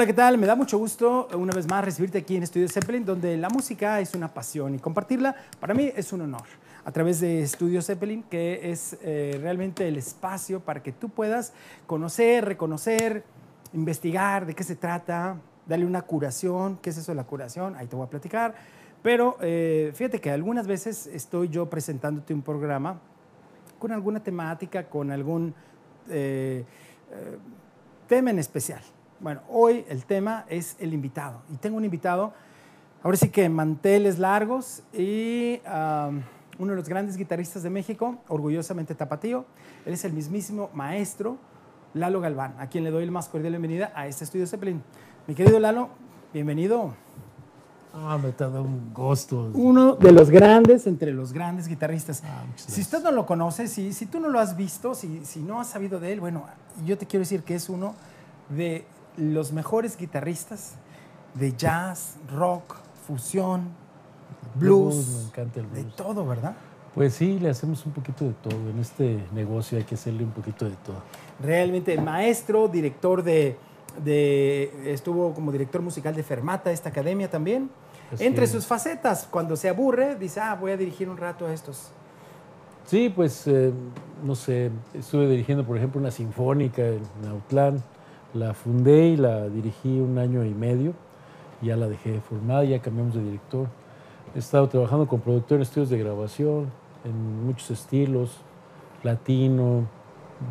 Hola, ¿qué tal? Me da mucho gusto una vez más recibirte aquí en Estudio Zeppelin, donde la música es una pasión y compartirla para mí es un honor. A través de Estudio Zeppelin, que es eh, realmente el espacio para que tú puedas conocer, reconocer, investigar de qué se trata, darle una curación. ¿Qué es eso de la curación? Ahí te voy a platicar. Pero eh, fíjate que algunas veces estoy yo presentándote un programa con alguna temática, con algún eh, eh, tema en especial. Bueno, hoy el tema es el invitado. Y tengo un invitado, ahora sí que manteles largos y um, uno de los grandes guitarristas de México, orgullosamente tapatío. Él es el mismísimo maestro Lalo Galván, a quien le doy la más cordial bienvenida a este estudio Zeppelin. Mi querido Lalo, bienvenido. Ah, me te da un gusto. Uno de los grandes entre los grandes guitarristas. Ah, si usted no lo conoce, si, si tú no lo has visto, si, si no has sabido de él, bueno, yo te quiero decir que es uno de los mejores guitarristas de jazz, rock, fusión, blues, Blues, me encanta el de blues. todo, ¿verdad? Pues sí, le hacemos un poquito de todo. En este negocio hay que hacerle un poquito de todo. Realmente maestro, director de, de- estuvo como director musical de Fermata, esta academia también. Así Entre es. sus facetas, cuando se aburre, dice, ah, voy a dirigir un rato a estos. Sí, pues, eh, no sé, estuve dirigiendo, por ejemplo, una sinfónica en Autlán. La fundé y la dirigí un año y medio. Ya la dejé formada, ya cambiamos de director. He estado trabajando con productores en estudios de grabación, en muchos estilos, latino,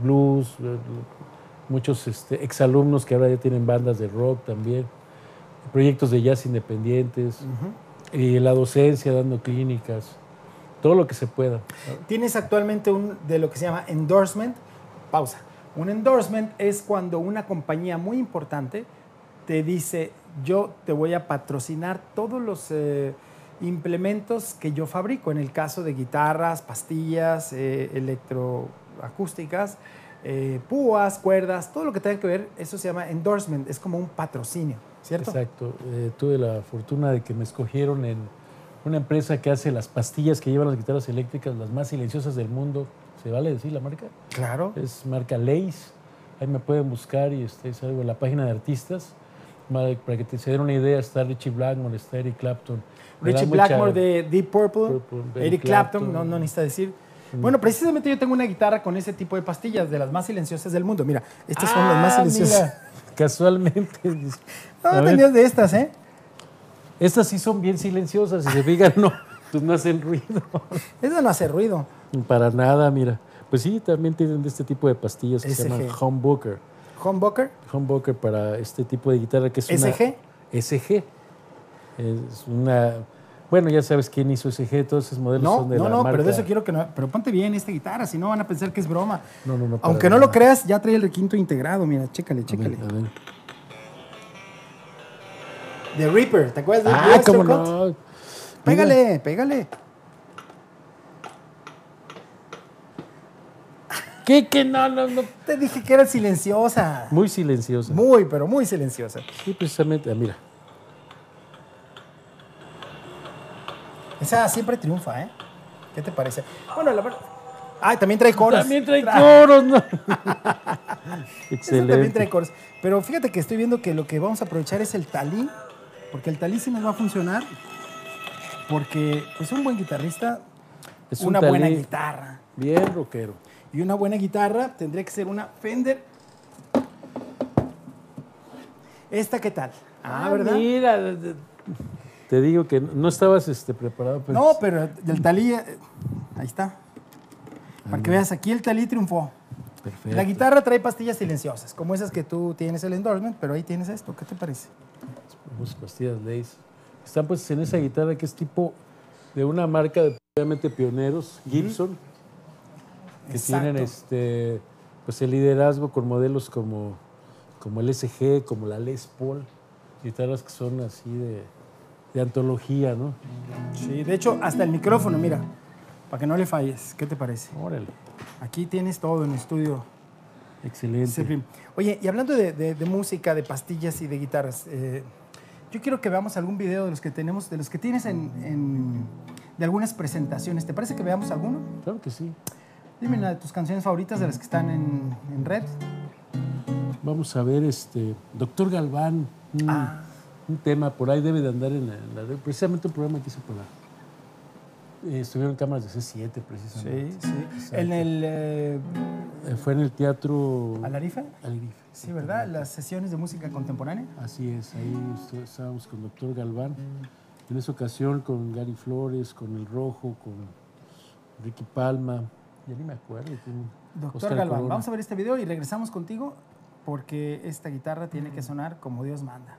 blues, eh, muchos este, exalumnos que ahora ya tienen bandas de rock también, proyectos de jazz independientes, y la docencia, dando clínicas, todo lo que se pueda. Tienes actualmente un de lo que se llama endorsement. Pausa. Un endorsement es cuando una compañía muy importante te dice, yo te voy a patrocinar todos los eh, implementos que yo fabrico. En el caso de guitarras, pastillas, eh, electroacústicas, eh, púas, cuerdas, todo lo que tenga que ver, eso se llama endorsement. Es como un patrocinio, ¿cierto? Exacto. Tuve la fortuna de que me escogieron en una empresa que hace las pastillas que llevan las guitarras eléctricas, las más silenciosas del mundo. ¿Se vale decir la marca? Claro. Es marca Lace. Ahí me pueden buscar y este, salgo en la página de artistas. Para que te se den una idea, está Richie Blackmore, está Eric Clapton. Richie mucha- Blackmore de Deep Purple, Purple, Eric Clapton, Clapton. no, no necesita decir. Bueno, precisamente yo tengo una guitarra con ese tipo de pastillas, de las más silenciosas del mundo. Mira, estas son las más Ah, silenciosas. mira, casualmente. No, A tenías de estas, ¿eh? Estas sí son bien silenciosas. Si se fijan, no, pues no hacen ruido. Esa no hace ruido. Para nada, mira. Pues sí, también tienen de este tipo de pastillas que se llaman humbucker. Humbucker, Humbucker para este tipo de guitarra que es una... SG. SG. Es una... Bueno, ya sabes quién hizo SG, todos esos modelos No, son de no, la no, marca... pero de eso quiero que no. Pero ponte bien esta guitarra, si no van a pensar que es broma. No, no, no. Aunque no nada. lo creas, ya trae el requinto integrado. Mira, chécale, A ver, chécale. a ver. The Reaper, ¿te acuerdas de Ah, cómo Scott? Mira, Pégale, pégale. ¿Qué, qué? No, no, no. Te dije que era silenciosa. Muy silenciosa. Muy, pero muy silenciosa. Sí, precisamente. ah, mira. Esa siempre triunfa, ¿eh? ¿Qué te parece? Bueno, la verdad. Ah, también trae coros. También trae Tra- coros, ¿no? Esa también Excelente. trae coros. Pero fíjate que estoy viendo que lo que vamos a aprovechar es el talí, porque el talí sí nos va a funcionar. Porque, pues, un buen guitarrista, Es un una buena guitarra. Bien rockero. Y una buena guitarra tendría que ser una Fender. ¿Esta qué tal? Ah, ¿verdad? Mira, te digo que no estabas este, preparado. pues. No, pero del talí, eh, ahí está. Para que veas, aquí el talí triunfó. Perfecto. La guitarra trae pastillas silenciosas, como esas que tú tienes el endorsement, pero ahí tienes esto. ¿Qué te parece? Pastillas Lace. Están pues en esa guitarra que es tipo de una marca de obviamente pioneros, Gibson, que Exacto. tienen este pues el liderazgo con modelos como, como el SG, como la Les Paul, guitarras que son así de, de antología, ¿no? Sí, de hecho, hasta el micrófono, mira, para que no le falles. ¿Qué te parece? Órale. Aquí tienes todo en estudio Excelente. Oye, y hablando de, de- de música, de pastillas y de guitarras, eh, yo quiero que veamos algún video de los que tenemos, de los que tienes en, en- de algunas presentaciones. ¿Te parece que veamos alguno? Claro que sí. Dime una de tus canciones favoritas de las que están en, en red. Vamos a ver, este, Doctor Galván, un, Ah. un tema por ahí debe de andar en la, en la precisamente un programa que hice por la. Eh, estuvieron cámaras de C7 precisamente. sí. Exacto. En el eh, Eh, fue en el teatro Alarife. Alarife. Sí, ¿verdad? Las sesiones de música contemporánea. Así es, ahí estábamos con Doctor Galván. En esa ocasión con Gary Flores, con El Rojo, con Ricky Palma. Ya ni me acuerdo. Doctor Oscar Galván, Corona. vamos a ver este video y regresamos contigo porque esta guitarra tiene que sonar como Dios manda.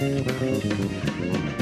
Oye,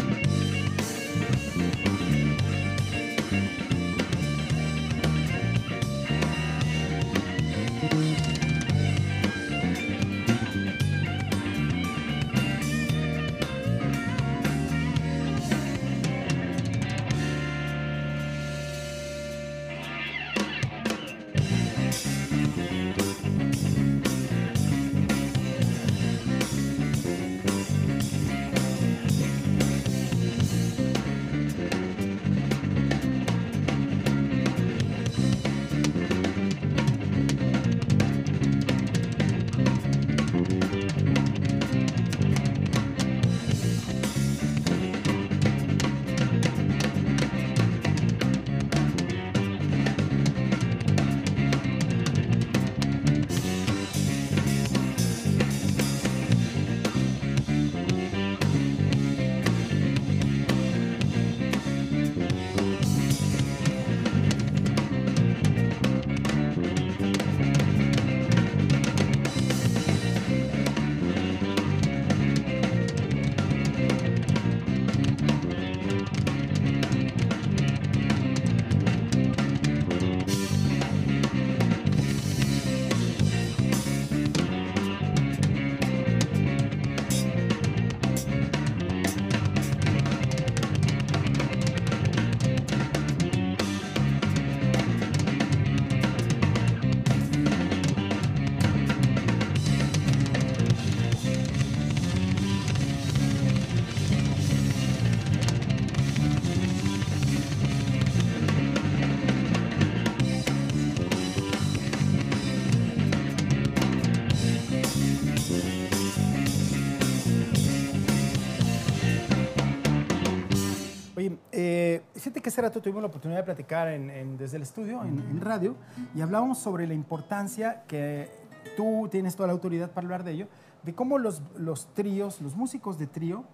hace rato tuvimos la oportunidad de platicar en- en- desde el estudio, en, en radio, y hablábamos sobre la importancia que tú tienes toda la autoridad para hablar de ello, de cómo los, los tríos, los músicos de trío,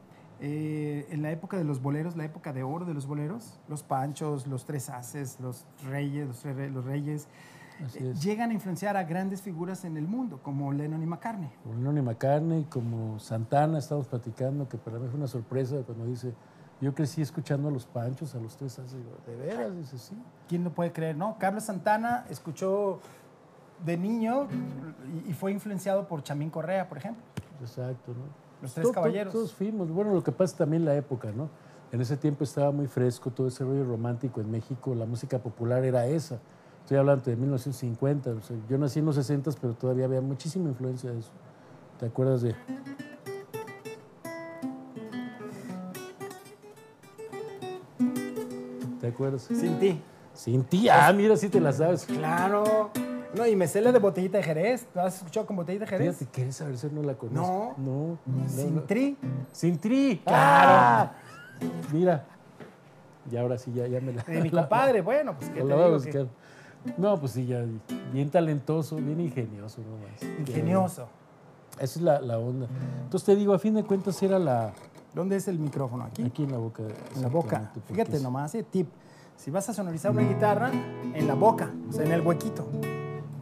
eh, en la época de los boleros, la época de oro de los boleros, los panchos, los tres haces, los reyes, los, Re- los reyes, eh, llegan a influenciar a grandes figuras en el mundo, como Lennon y McCartney. Como Lennon y McCartney, como Santana, estamos platicando, que para mí fue una sorpresa cuando dice, yo crecí escuchando a los Panchos, a los tres. Digo, ¿De veras? Dice, sí. ¿Quién lo puede creer, no? Carlos Santana escuchó de niño y, fue influenciado por Chamín Correa, por ejemplo. Exacto, ¿no? Los tres caballeros. Todos fuimos. Bueno, lo que pasa también la época, ¿no? En ese tiempo estaba muy fresco todo ese rollo romántico en México. La música popular era esa. Estoy hablando de 1950. o sea, yo nací en los 60, pero todavía había muchísima influencia de eso. ¿Te acuerdas de...? ¿Te acuerdas? Sin ti. Sin ti. Ah, mira, sí te la sabes. Claro. No, y me sé la de botellita de Jerez. ¿Lo has escuchado con botellita de Jerez? Fíjate, ¿quieres saber si no la conozco? No. No. no, Sin no. tri. Sin tri. Claro. Ah, mira. Y ahora sí, ya, ya me la. De mi compadre. Bueno, pues qué te la voy a digo. buscar. No, pues sí, ya. Bien talentoso, bien ingenioso, nomás. Que- Ingenioso. Esa es la, la onda. Entonces te digo, a fin de cuentas era la. ¿Dónde es el micrófono? Aquí. Aquí en la boca. En la boca. Fíjate nomás, eh, tip. Si vas a sonorizar una guitarra, en la boca, o sea, en el huequito.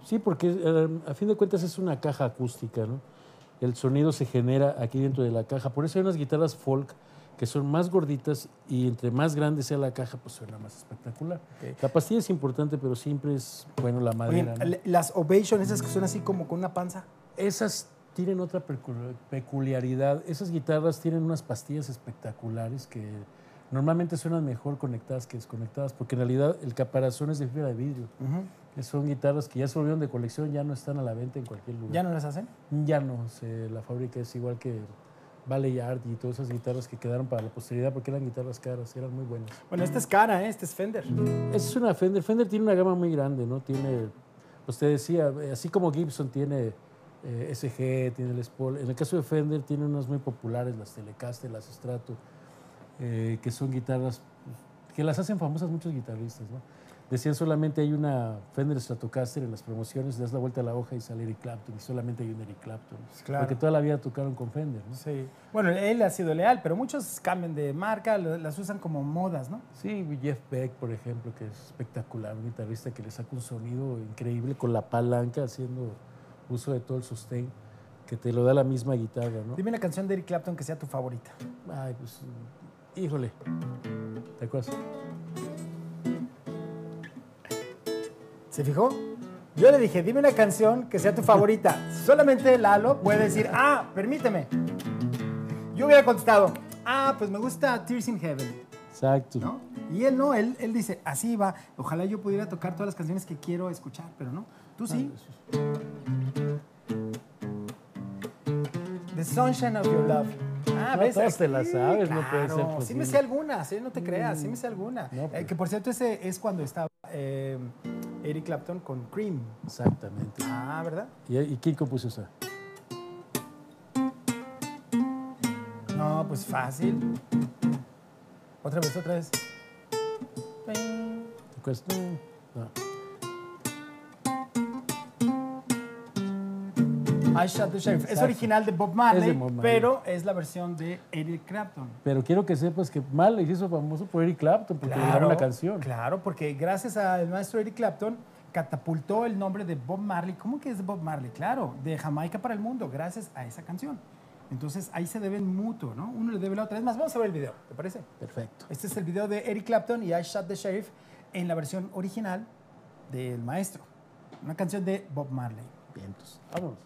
Sí, porque eh, a fin de cuentas es una caja acústica, ¿no? El sonido se genera aquí dentro de la caja. Por eso hay unas guitarras folk que son más gorditas y entre más grande sea la caja, pues suena más espectacular. La pastilla es importante, pero siempre es, bueno, la Oye, madera. las Ovation, esas que son así como con una panza. Esas tienen otra pecu- peculiaridad. Esas guitarras tienen unas pastillas espectaculares que normalmente suenan mejor conectadas que desconectadas, porque en realidad el caparazón es de fibra de vidrio. Que Son guitarras que ya se volvieron de colección, ya no están a la venta en cualquier lugar. ¿Ya no las hacen? Ya no, se- la fábrica es igual que Baleyard y todas esas guitarras que quedaron para la posteridad porque eran guitarras caras, eran muy buenas. Bueno, esta es cara, ¿eh? Esta es Fender. Esa es una Fender. Fender tiene una gama muy grande, ¿no? Tiene, pues te decía, así como Gibson tiene eh, SG, tiene Les Paul, en el caso de Fender tiene unas muy populares, las Telecaster, las Strato, eh, que son guitarras pues, que las hacen famosas muchos guitarristas, ¿no? Decían solamente hay una Fender Stratocaster en las promociones, das la vuelta a la hoja y sale Eric Clapton, y solamente hay un Eric Clapton. claro. Porque toda la vida tocaron con Fender, ¿no? Sí. Bueno, él ha sido leal, pero muchos cambian de marca, las usan como modas, ¿no? Sí, Jeff Beck, por ejemplo, que es espectacular, un guitarrista que le saca un sonido increíble con la palanca, haciendo uso de todo el sustain, que te lo da la misma guitarra, ¿no? Dime una canción de Eric Clapton que sea tu favorita. Ay, pues, híjole, ¿te acuerdas? ¿Se fijó? Yo le dije, dime una canción que sea tu favorita. Solamente Lalo puede decir, ah, permíteme. Yo hubiera contestado, ah, pues me gusta Tears in Heaven, Exacto. ¿no? Y él no, él, él dice, así va. Ojalá yo pudiera tocar todas las canciones que quiero escuchar, pero no. Tú sí. The Sunshine of Your Love. Ah, No, ¿ves? todas te las Sí, sabes, no puede ser claro. Sí posible. me sé algunas, ¿eh? no te creas, sí me sé alguna. No, Eh, pues. que por cierto, ese es cuando estaba eh, Eric Clapton con Cream. Exactamente. Ah, ¿verdad? ¿Y, y quién compuso esa? No, pues fácil. Otra vez, otra vez. No. I Shot the Sheriff. Es original de Bob Marley, Es de Bob Marley. pero es la versión de Eric Clapton. Pero quiero que sepas que Marley se hizo famoso por Eric Clapton, porque le grabó una canción. Claro, porque gracias al maestro Eric Clapton catapultó el nombre de Bob Marley. ¿Cómo que es de Bob Marley? Claro, de Jamaica para el mundo, gracias a esa canción. Entonces ahí se deben mutuo, ¿no? Uno le debe la otra. Es más, vamos a ver el video, ¿te parece? Perfecto. Este es el video de Eric Clapton y I Shot the Sheriff en la versión original del maestro. Una canción de Bob Marley. Vientos. Vámonos.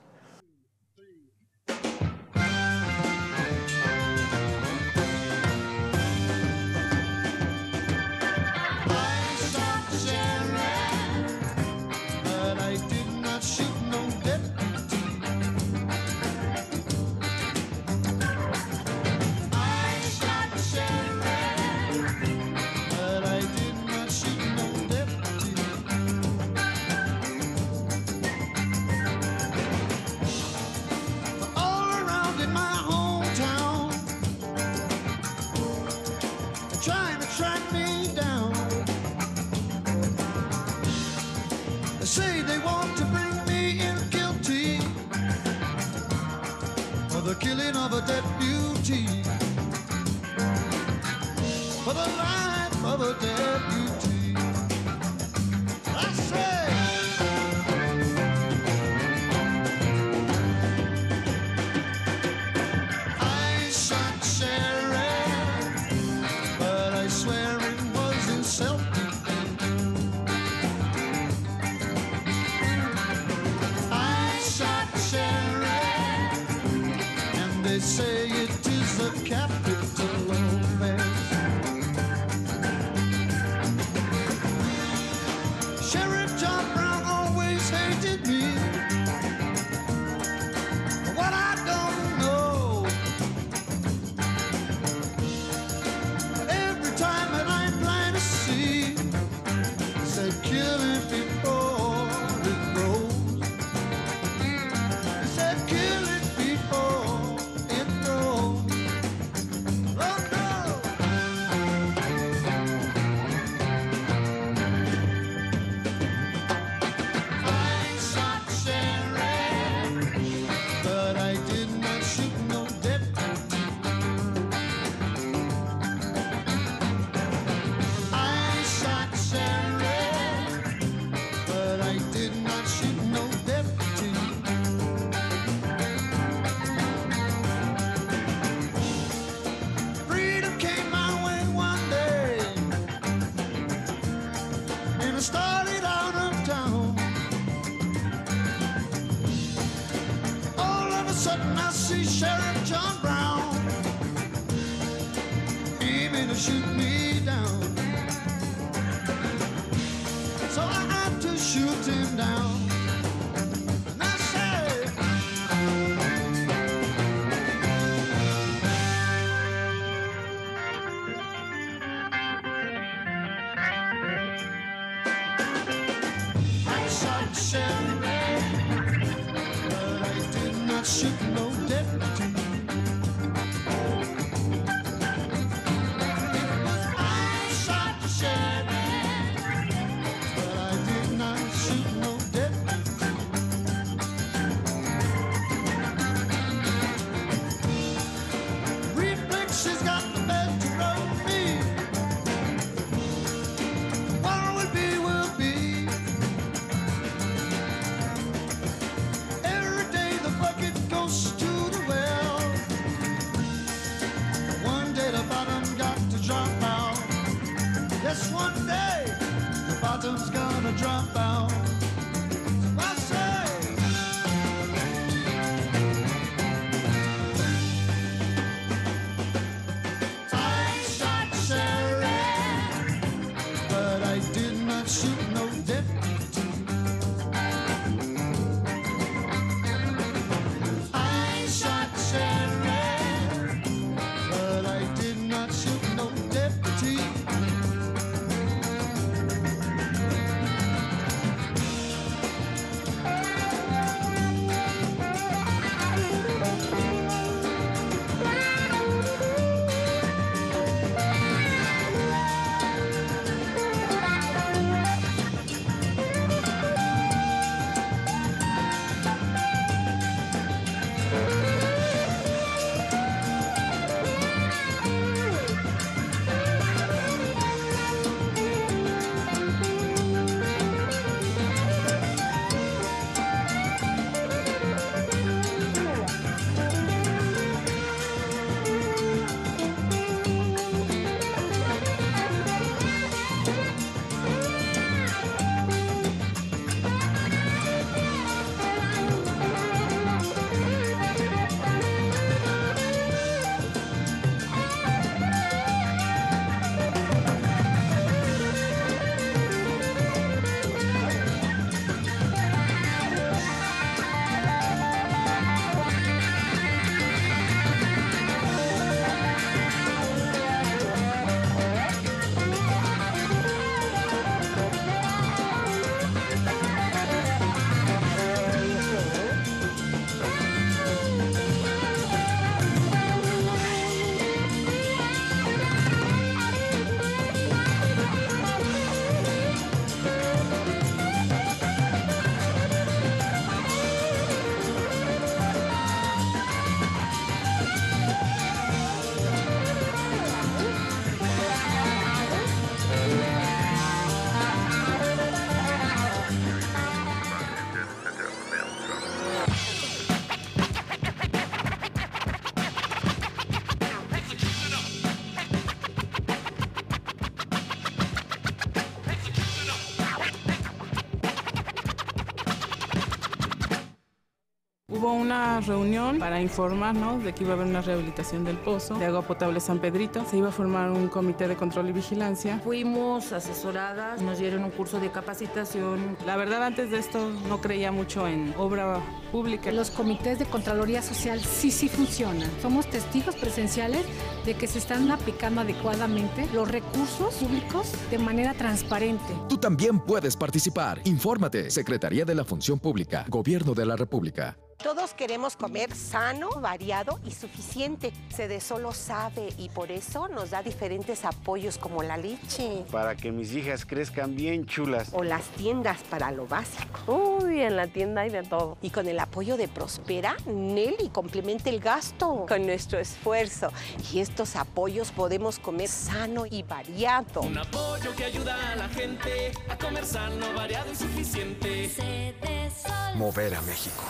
Una reunión para informarnos de que iba a haber una rehabilitación del pozo de agua potable San Pedrito. Se iba a formar un comité de control y vigilancia. Fuimos asesoradas, nos dieron un curso de capacitación. La verdad, antes de esto no creía mucho en obra pública. Los comités de Contraloría Social sí, sí funcionan. Somos testigos presenciales de que se están aplicando adecuadamente los recursos públicos de manera transparente. Tú también puedes participar. Infórmate. Secretaría de la Función Pública. Gobierno de la República. Todos queremos comer sano, variado y suficiente. Cede solo sabe y por eso nos da diferentes apoyos como la leche Para que mis hijas crezcan bien chulas. o las tiendas para lo básico. Uy, en la tienda hay de todo. Y con el apoyo de Prospera, Nelly complementa el gasto con nuestro esfuerzo. Y estos apoyos podemos comer sano y variado. Un apoyo que ayuda a la gente a comer sano, variado y suficiente. Mover a México.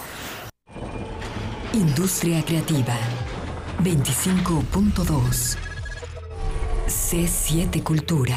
Industria creativa. 25.2 C7 Cultura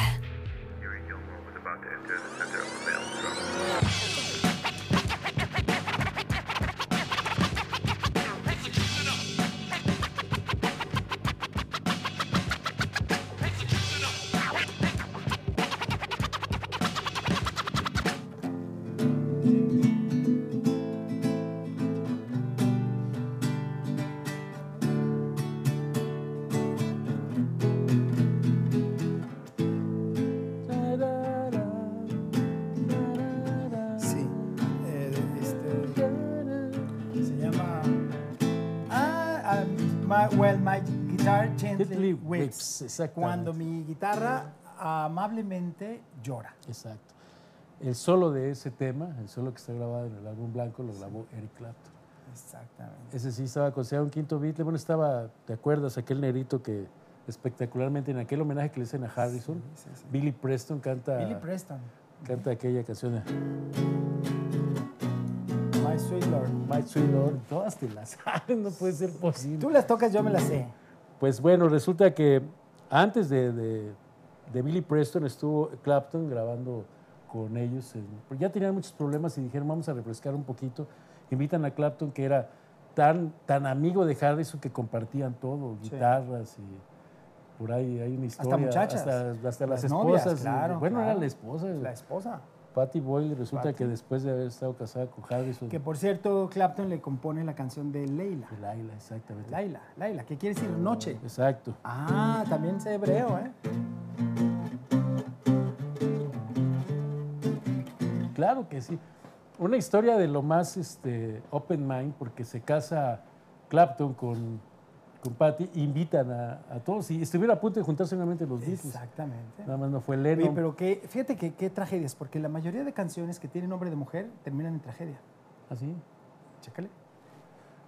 Weeps, exactamente. Cuando mi guitarra amablemente llora. Exacto. El solo de ese tema, el solo que está grabado en el álbum blanco, lo grabó Eric Clapton. Exactamente. Ese sí estaba considerado un quinto Beatle. Bueno, estaba, ¿te acuerdas? Aquel negrito que espectacularmente en aquel homenaje que le hacen a Harrison, sí, sí. Billy Preston canta, Billy Preston, canta aquella canción My Sweet Lord. My Sweet Lord. Todas te las sabes, no puede ser posible. Tú las tocas, yo me las sé. Pues bueno, resulta que antes de, de- de Billy Preston estuvo Clapton grabando con ellos. ya tenían muchos problemas y dijeron, vamos a refrescar un poquito. Invitan a Clapton, que era tan, tan amigo de Harrison que compartían todo, Sí. guitarras y por ahí hay una historia. muchachas. Hasta, hasta las, Las novias, esposas. claro, bueno, claro. era la esposa. La esposa. Patty Boyle resulta Patty. que después de haber estado casada con Harrison. Que por cierto, Clapton le compone la canción de Leila. de Laila, exactamente. Laila, Laila, que quiere decir noche. Exacto. Ah, también sé hebreo, ¿eh? Claro que sí. Una historia de lo más este, open mind, porque se casa Clapton con, con Patty, invitan a, a todos y estuvieron a punto de juntarse nuevamente los Beatles. Exactamente. Nada más no fue Oye, Lennon. pero que, fíjate que qué tragedias, porque la mayoría de canciones que tienen nombre de mujer terminan en tragedia. ¿Así? Chécale.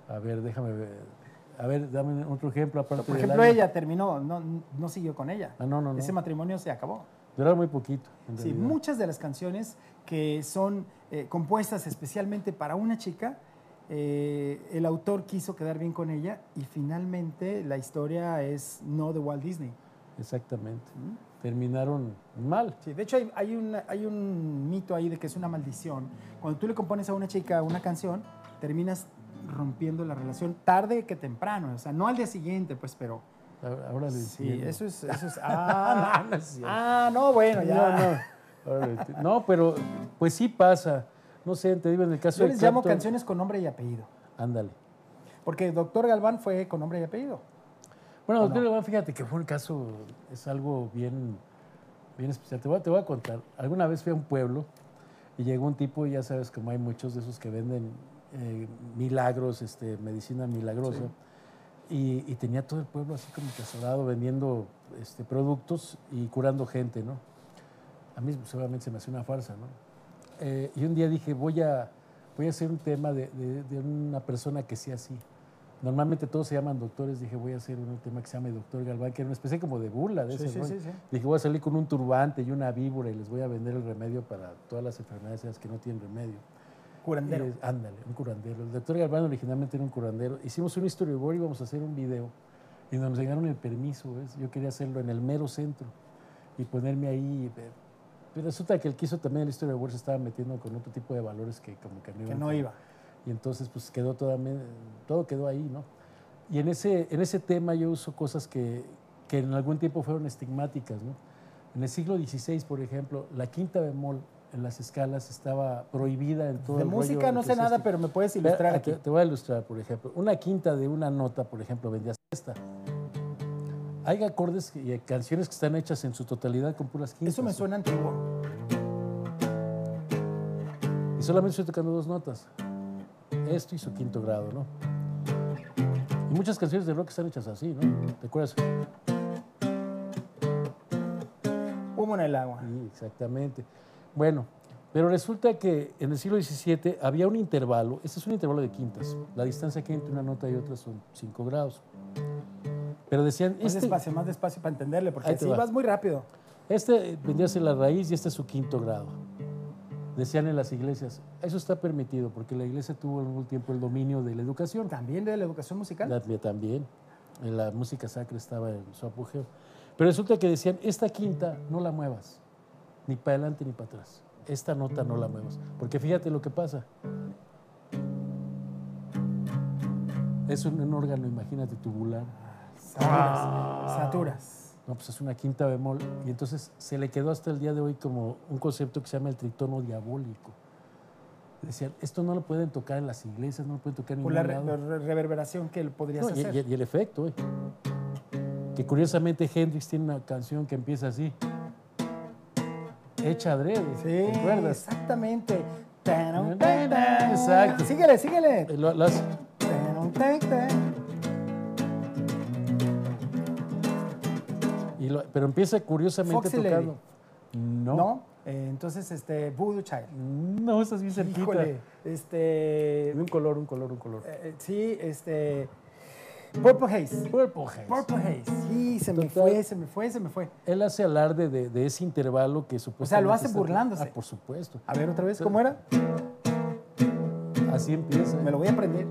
A ver, déjame ver. A ver, dame otro ejemplo aparte Por ejemplo, ella terminó, no, no siguió con ella. Ah, no, no, no. Ese matrimonio se acabó. Duró muy poquito. en Sí, muchas de las canciones que son eh, compuestas especialmente para una chica, eh, el autor quiso quedar bien con ella y finalmente la historia es no de Walt Disney. Exactamente. Terminaron mal. Sí, de hecho hay, hay un, hay un mito ahí de que es una maldición. Cuando tú le compones a una chica una canción, terminas rompiendo la relación tarde que temprano, o sea, no al día siguiente, pues, pero... Ahora le Sí, eso es... Eso es ah, No, no es cierto. ah, no, bueno, ya. No, pero pues sí pasa. No sé, te digo, en el caso Yo de les llamo canciones con nombre y apellido. Ándale. Porque Doctor Galván fue con nombre y apellido. Bueno, ¿O doctor no? Galván, fíjate que fue un caso, es algo bien, bien especial. Te voy, a, te voy a contar. Alguna vez fui a un pueblo y llegó un tipo, y ya sabes, como hay muchos de esos que venden eh, milagros, este, medicina milagrosa, y, y tenía todo el pueblo así como que asolado vendiendo este, productos y curando gente, ¿no? A mí seguramente se me hace una farsa, ¿no? Eh, y un día dije, voy a, voy a hacer un tema de, de- de una persona que sea así. Normalmente todos se llaman doctores, dije, voy a hacer un tema que se llama Doctor Galván, que era una especie como de burla de Sí, ese sí, sí, sí. Dije, voy a salir con un turbante y una víbora y les voy a vender el remedio para todas las enfermedades esas que no tienen remedio. Curandero. Les- ándale, un curandero. El doctor Galván originalmente era un curandero. Hicimos un storyboard y íbamos a hacer un video y nos llegaron el permiso, ¿ves? Yo quería hacerlo en el mero centro y ponerme ahí. Pero resulta que el que hizo también el storyboard se estaba metiendo con otro tipo de valores que como que no Que no iba. Y entonces, pues quedó toda, me- todo quedó ahí, ¿no? Y en ese, en ese tema yo uso cosas que, que en algún tiempo fueron estigmáticas, ¿no? En el siglo XVI, por ejemplo, la quinta bemol en las escalas estaba prohibida en todo De el rollo música no sé nada, pero me puedes ilustrar ah, aquí. Te, te voy a ilustrar, por ejemplo. Una quinta de una nota, por ejemplo, vendría esta. Hay acordes y canciones que están hechas en su totalidad con puras quintas. Eso me suena antiguo. Y solamente estoy tocando dos notas. Esto y su quinto grado, ¿no? Y muchas canciones de rock están hechas así, ¿no? ¿Te acuerdas? Humo en el agua. Sí, exactamente. Bueno, pero resulta que en el siglo XVII había un intervalo, este es un intervalo de quintas, la distancia que hay entre una nota y otra son 5 grados. Pero decían, Más este, despacio, más despacio para entenderle, porque va. vas muy rápido. este vendría a ser la raíz y este es su quinto grado. Decían en las iglesias, eso está permitido porque la iglesia tuvo en algún tiempo el dominio de la educación. También de la educación musical. La- también. En la música sacra estaba en su apogeo. Pero resulta que decían, esta quinta no la muevas, ni para adelante ni para atrás. Esta nota no la muevas. Porque fíjate lo que pasa. Es un, un órgano, imagínate, tubular. Saturas. Saturas. No, pues es una quinta bemol. Y entonces se le quedó hasta el día de hoy como un concepto que se llama el tritono diabólico. Decían, esto no lo pueden tocar en las iglesias, no lo pueden tocar en Por ningún la lado. re- reverberación que podrías No, y, hacer. y- y el efecto, eh. Que curiosamente Hendrix tiene una canción que empieza así. Hecha adrede. Sí, ¿Te acuerdas? exactamente. Exacto. Síguele, síguele. Eh, Lo, lo hace- Pero empieza curiosamente Foxy Lady. tocando. No. ¿No? Eh, entonces, este, Voodoo Child. No, estás bien cerquita. Híjole, este, Un color, un color, un color. eh, sí, este, Purple Haze. Purple Haze. Purple Haze. Sí, se me fue, se me fue, se me fue. Él hace alarde de, de ese intervalo que supuestamente. O sea, lo hace burlándose. Ah, por supuesto. A ver otra vez, ¿cómo era? Así empieza. Me lo voy a aprender.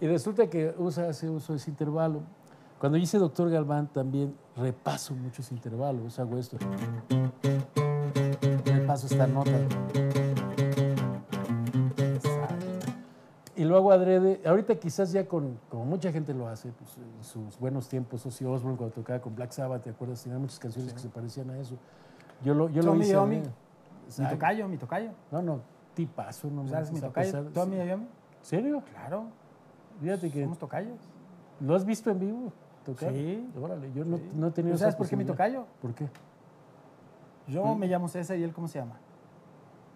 Y resulta que usa, hace uso de ese intervalo. Cuando hice Doctor Galván también repaso mucho ese intervalo. O sea, hago esto. Repaso esta nota. Y lo hago adrede. Ahorita quizás ya con, como mucha gente lo hace, pues, en sus buenos tiempos, Ozzy Osbourne cuando tocaba con Black Sabbath, ¿te acuerdas? Tenía muchas canciones que se parecían a eso. Yo lo, yo lo Tommy hice. Yomi. Mi tocayo, mi tocayo. No, no, tipazo. No ¿Sabes mi tocayo? ¿Tommy Yomi? ¿Serio? Claro, Fíjate que somos tocayos. lo has visto en vivo Sí. Órale, yo no, no he tenido ¿Tú esa sabes por qué mi tocayo? ¿Por qué? Yo me llamo César y él, ¿cómo se llama?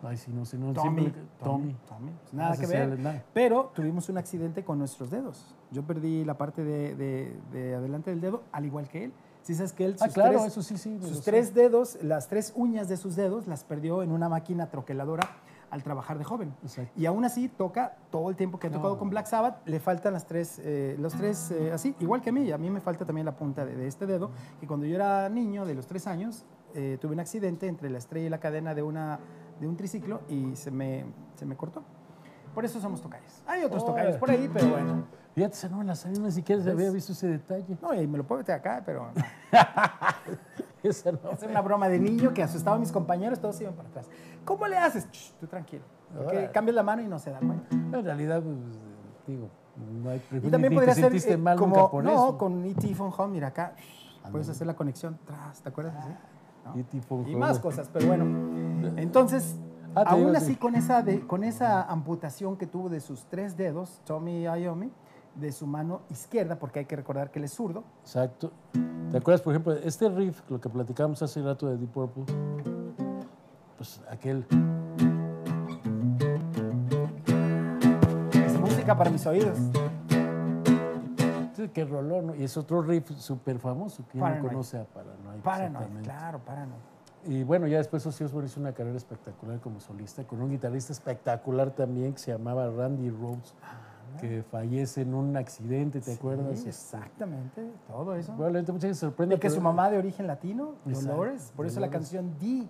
Ay, sí, no sé, no Tommy. siempre- Tommy. Tommy. Tommy. Nada que sí, ver. sí, nada. Pero tuvimos un accidente con nuestros dedos. Yo perdí la parte de, de- de adelante del dedo, al igual que él. Si sabes que él, Ah, sus, claro, tres, eso sí, sí. sus tres dedos, las tres uñas de sus dedos, las perdió en una máquina troqueladora al trabajar de joven. Exacto. Y aún así toca todo el tiempo que ha tocado No. con Black Sabbath, le faltan las tres, eh, los tres eh, así, igual que a mí. A mí me falta también la punta de, de este dedo, que cuando yo era niño, de los tres años, eh, tuve un accidente entre la estrella y la cadena de, una, de un triciclo y se me, se me cortó. Por eso somos tocayos. Hay otros tocayos por ahí, pero bueno. Fíjate, no me la sabía, ni siquiera se había visto ese detalle. No, y me lo puedo meter acá, pero no. Esa no. es una broma de niño que asustaba a mis compañeros, todos iban para atrás. ¿Cómo le haces? Shh, tú tranquilo. Porque cambias la mano y no se da cuenta. En realidad, pues, digo, no hay Y también podría ser eh, mal como, por no, eso. con E.T. Phone Home, mira acá, puedes hacer la conexión, tras, ¿te acuerdas? Así? ¿No? Phone Y Home. más cosas, pero bueno. Entonces, Ah, aún así, sí. con esa, de- con esa amputación que tuvo de sus tres dedos, Tommy Iommi, de su mano izquierda, porque hay que recordar que él es zurdo, Exacto. ¿Te acuerdas, por ejemplo, este riff, lo que platicábamos hace rato de Deep Purple? Pues aquel. es música para mis oídos. Sí, Qué rolón, ¿no? Y es otro riff súper famoso. ¿Quién no Paranoid. conoce a Paranoid? Paranoid, claro, Paranoid. Y bueno, ya después Ozzy Osbourne hizo una carrera espectacular como solista, con un guitarrista espectacular también que se llamaba Randy Rhodes, que fallece en un accidente, ¿te acuerdas? Sí, exactamente, todo eso. Probablemente mucha gente sorprende. De que su mamá de origen latino, Exacto, Dolores, por eso la canción D,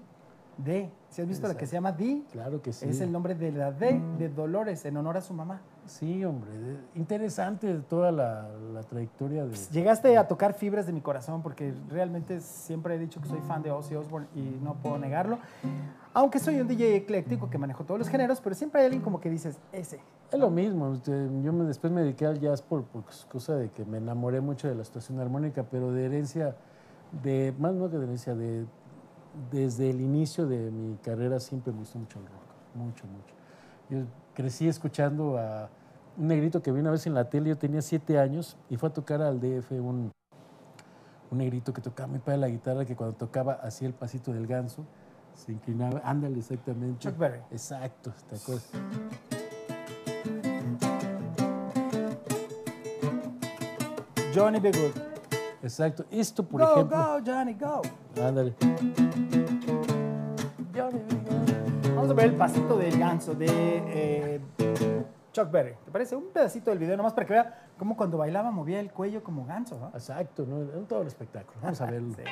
D. Si has visto la que Exacto. se llama D, Claro que sí. es el nombre de la D de Dolores en honor a su mamá. Sí, hombre. de- Interesante toda la, la trayectoria de... Llegaste a tocar fibras de mi corazón porque realmente siempre he dicho que soy fan de Ozzy Osbourne y no puedo negarlo. Aunque soy un DJ ecléctico que manejo todos los géneros, pero siempre hay alguien como que dices, ese, Es lo mismo. este, Yo me, después me dediqué al jazz por, por cosa de que me enamoré mucho de la situación armónica, pero de herencia, de más no que de herencia, de, desde el inicio de mi carrera siempre me gustó mucho el rock. Mucho, mucho. Yo crecí escuchando a un negrito que vi una vez en la tele, yo tenía siete años y fue a tocar al DF un, un negrito que tocaba muy padre la guitarra, que cuando tocaba hacía el pasito del ganso, se inclinaba, ándale exactamente. Chuck Berry. Exacto, ¿te acuerdas? Johnny B. Good. Exacto. Esto, por go, ejemplo. go, Johnny, go. Ándale. Vamos a ver el pasito del ganso de eh, Chuck Berry. ¿Te parece? Un pedacito del video, nomás para que vea cómo cuando bailaba movía el cuello como ganso, ¿no? Exacto, ¿no? Era todo el espectáculo. Vamos a verlo. Sí.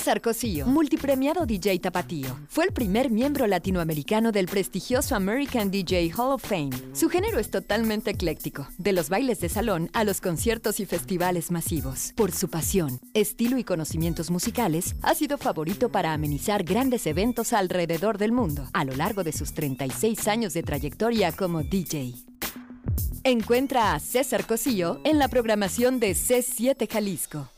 César Cosillo, multipremiado DJ tapatío, fue el primer miembro latinoamericano del prestigioso American DJ Hall of Fame. Su género es totalmente ecléctico, de los bailes de salón a los conciertos y festivales masivos. Por su pasión, estilo y conocimientos musicales, ha sido favorito para amenizar grandes eventos alrededor del mundo a lo largo de sus 36 años de trayectoria como DJ. Encuentra a César Cosillo en la programación de C7 Jalisco.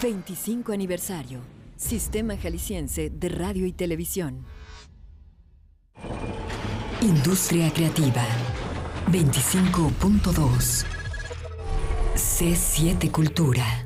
25 aniversario. Sistema Jalisciense de Radio y Televisión. Industria Creativa 25.2 C7 Cultura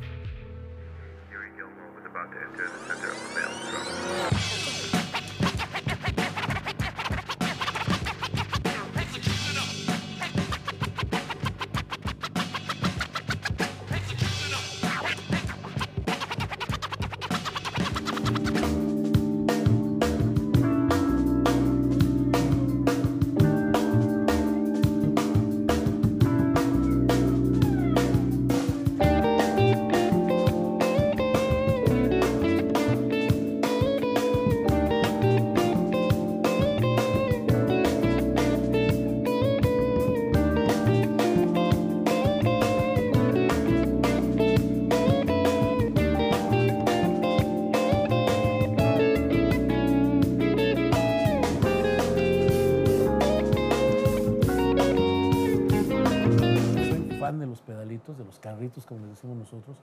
como les decimos nosotros,